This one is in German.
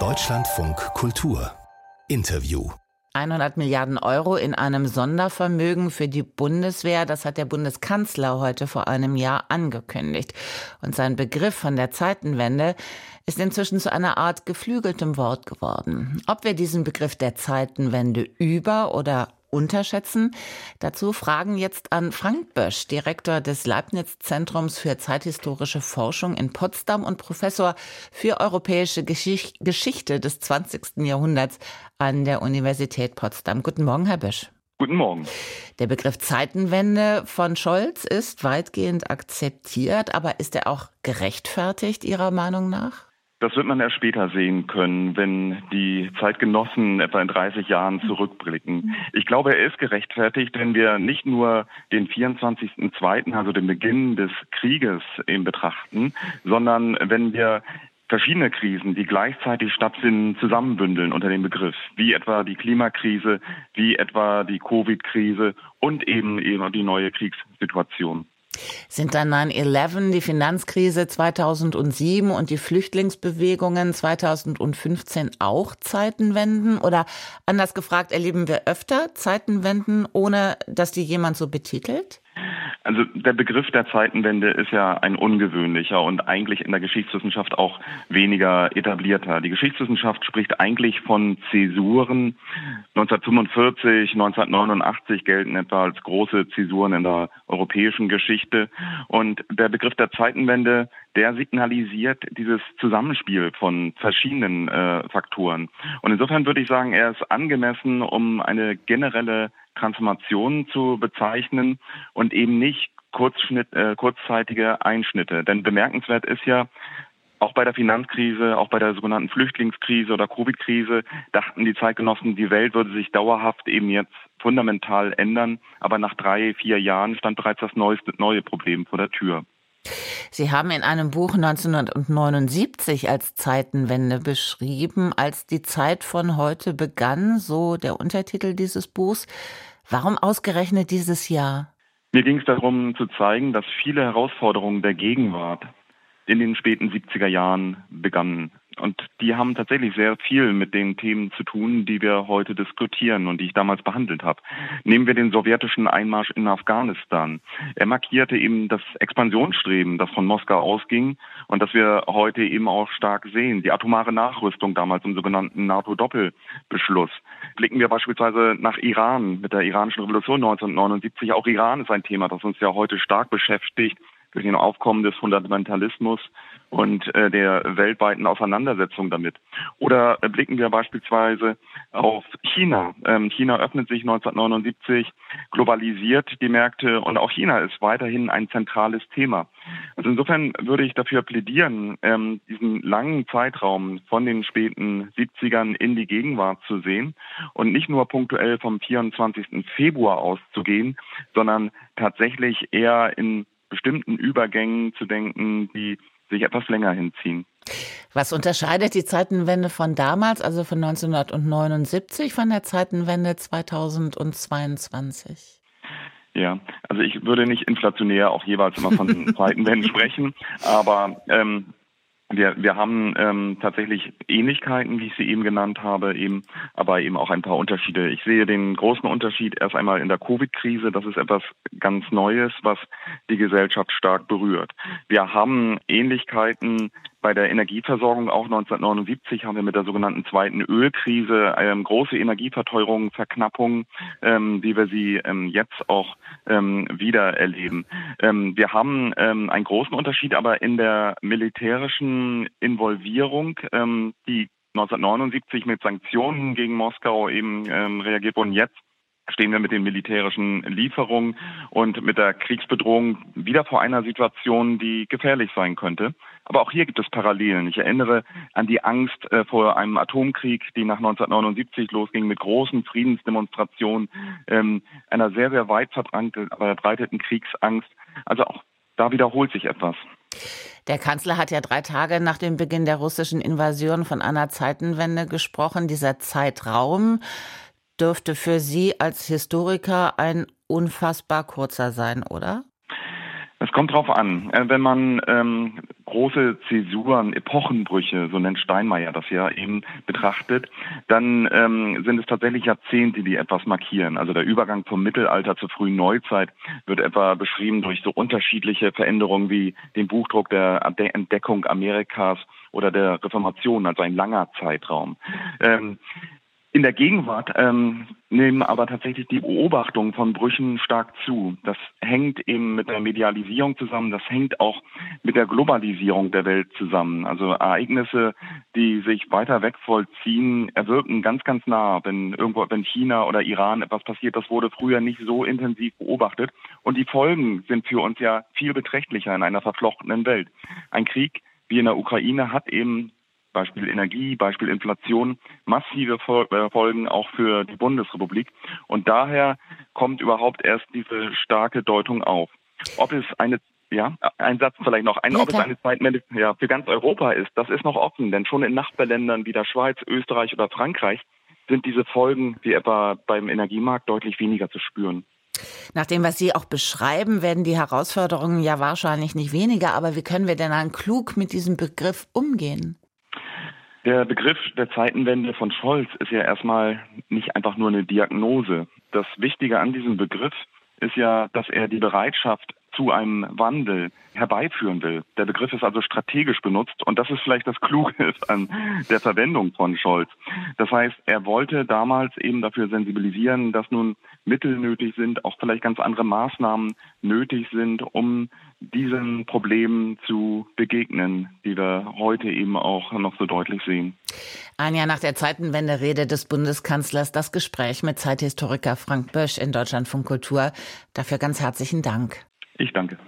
Deutschlandfunk Kultur Interview 100 Milliarden Euro in einem Sondervermögen für die Bundeswehr, das hat der Bundeskanzler heute vor einem Jahr angekündigt. Und sein Begriff von der Zeitenwende ist inzwischen zu einer Art geflügeltem Wort geworden. Ob wir diesen Begriff der Zeitenwende über oder unterschätzen? Dazu Fragen jetzt an Frank Bösch, Direktor des Leibniz-Zentrums für zeithistorische Forschung in Potsdam und Professor für europäische Geschicht Geschichte des 20. Jahrhunderts an der Universität Potsdam. Guten Morgen, Herr Bösch. Guten Morgen. Der Begriff Zeitenwende von Scholz ist weitgehend akzeptiert, aber ist er auch gerechtfertigt Ihrer Meinung nach? Das wird man erst später sehen können, wenn die Zeitgenossen etwa in 30 Jahren zurückblicken. Ich glaube, er ist gerechtfertigt, wenn wir nicht nur den 24.02., also den Beginn des Krieges eben betrachten, sondern wenn wir verschiedene Krisen, die gleichzeitig stattfinden, zusammenbündeln unter dem Begriff, wie etwa die Klimakrise, wie etwa die Covid-Krise und eben eben die neue Kriegssituation. Sind dann 9-11, die Finanzkrise 2007 und die Flüchtlingsbewegungen 2015 auch Zeitenwenden? Oder anders gefragt, erleben wir öfter Zeitenwenden, ohne dass die jemand so betitelt? Also der Begriff der Zeitenwende ist ja ein ungewöhnlicher und eigentlich in der Geschichtswissenschaft auch weniger etablierter. Die Geschichtswissenschaft spricht eigentlich von Zäsuren. 1945, 1989 gelten etwa als große Zäsuren in der europäischen Geschichte. Und der Begriff der Zeitenwende, der signalisiert dieses Zusammenspiel von verschiedenen äh, Faktoren. Und insofern würde ich sagen, er ist angemessen, um eine generelle Transformationen zu bezeichnen und eben nicht Kurzschnitt, äh, kurzzeitige Einschnitte. Denn bemerkenswert ist ja, auch bei der Finanzkrise, auch bei der sogenannten Flüchtlingskrise oder Covid-Krise dachten die Zeitgenossen, die Welt würde sich dauerhaft eben jetzt fundamental ändern. Aber nach drei, vier Jahren stand bereits das neueste, neue Problem vor der Tür. Sie haben in einem Buch 1979 als Zeitenwende beschrieben, als die Zeit von heute begann, so der Untertitel dieses Buchs. Warum ausgerechnet dieses Jahr? Mir ging es darum zu zeigen, dass viele Herausforderungen der Gegenwart in den späten 70er Jahren begannen. Und die haben tatsächlich sehr viel mit den Themen zu tun, die wir heute diskutieren und die ich damals behandelt habe. Nehmen wir den sowjetischen Einmarsch in Afghanistan. Er markierte eben das Expansionsstreben, das von Moskau ausging und das wir heute eben auch stark sehen. Die atomare Nachrüstung damals im sogenannten NATO-Doppelbeschluss. Blicken wir beispielsweise nach Iran mit der iranischen Revolution 1979. Auch Iran ist ein Thema, das uns ja heute stark beschäftigt durch den Aufkommen des Fundamentalismus und äh, der weltweiten Auseinandersetzung damit. Oder äh, blicken wir beispielsweise auf China. Ähm, China öffnet sich 1979, globalisiert die Märkte und auch China ist weiterhin ein zentrales Thema. Also insofern würde ich dafür plädieren, ähm, diesen langen Zeitraum von den späten 70ern in die Gegenwart zu sehen und nicht nur punktuell vom 24. Februar auszugehen, sondern tatsächlich eher in bestimmten Übergängen zu denken, die sich etwas länger hinziehen. Was unterscheidet die Zeitenwende von damals, also von 1979, von der Zeitenwende 2022? Ja, also ich würde nicht inflationär auch jeweils immer von Zeitenwenden sprechen, aber ähm, wir, wir haben ähm, tatsächlich Ähnlichkeiten, wie ich sie eben genannt habe, eben, aber eben auch ein paar Unterschiede. Ich sehe den großen Unterschied erst einmal in der Covid-Krise. Das ist etwas ganz Neues, was die Gesellschaft stark berührt. Wir haben Ähnlichkeiten bei der Energieversorgung auch 1979 haben wir mit der sogenannten zweiten Ölkrise ähm, große Energieverteuerung, Verknappung, ähm, wie wir sie ähm, jetzt auch ähm, wieder erleben. Ähm, wir haben ähm, einen großen Unterschied aber in der militärischen Involvierung, die 1979 mit Sanktionen gegen Moskau eben reagiert wurden. Jetzt stehen wir mit den militärischen Lieferungen und mit der Kriegsbedrohung wieder vor einer Situation, die gefährlich sein könnte. Aber auch hier gibt es Parallelen. Ich erinnere an die Angst äh, vor einem Atomkrieg, die nach 1979 losging mit großen Friedensdemonstrationen, ähm, einer sehr, sehr weit verbreiteten Kriegsangst. Also auch da wiederholt sich etwas. Der Kanzler hat ja drei Tage nach dem Beginn der russischen Invasion von einer Zeitenwende gesprochen. Dieser Zeitraum dürfte für Sie als Historiker ein unfassbar kurzer sein, oder? Es kommt drauf an. Äh, wenn man ähm, große Zäsuren, Epochenbrüche, so nennt Steinmeier das ja eben betrachtet, dann ähm, sind es tatsächlich Jahrzehnte, die etwas markieren. Also der Übergang vom Mittelalter zur frühen Neuzeit wird etwa beschrieben durch so unterschiedliche Veränderungen wie den Buchdruck der Entdeckung Amerikas oder der Reformation, also ein langer Zeitraum. Ähm, in der Gegenwart ähm, nehmen aber tatsächlich die Beobachtungen von Brüchen stark zu. Das hängt eben mit der Medialisierung zusammen, das hängt auch mit der Globalisierung der Welt zusammen. Also Ereignisse, die sich weiter weg vollziehen, erwirken ganz, ganz nah. Wenn irgendwo, wenn China oder Iran etwas passiert, das wurde früher nicht so intensiv beobachtet. Und die Folgen sind für uns ja viel beträchtlicher in einer verflochtenen Welt. Ein Krieg wie in der Ukraine hat eben Beispiel Energie, Beispiel Inflation, massive äh, Folgen auch für die Bundesrepublik. Und daher kommt überhaupt erst diese starke Deutung auf. Ob es eine ja, ein Satz vielleicht noch. Ein, ob es eine Zeitwende ja, für ganz Europa ist, das ist noch offen, denn schon in Nachbarländern wie der Schweiz, Österreich oder Frankreich sind diese Folgen wie etwa beim Energiemarkt deutlich weniger zu spüren. Nach dem, was Sie auch beschreiben, werden die Herausforderungen ja wahrscheinlich nicht weniger, aber wie können wir denn dann klug mit diesem Begriff umgehen? Der Begriff der Zeitenwende von Scholz ist ja erstmal nicht einfach nur eine Diagnose. Das Wichtige an diesem Begriff ist ja, dass er die Bereitschaft zu einem Wandel herbeiführen will. Der Begriff ist also strategisch benutzt und das ist vielleicht das Kluge an der Verwendung von Scholz. Das heißt, er wollte damals eben dafür sensibilisieren, dass nun Mittel nötig sind, auch vielleicht ganz andere Maßnahmen nötig sind, um diesen Problemen zu begegnen, die wir heute eben auch noch so deutlich sehen. Ein Jahr nach der Zeitenwende-Rede des Bundeskanzlers das Gespräch mit Zeithistoriker Frank Bösch in Deutschlandfunk Kultur. Dafür ganz herzlichen Dank. Ich danke.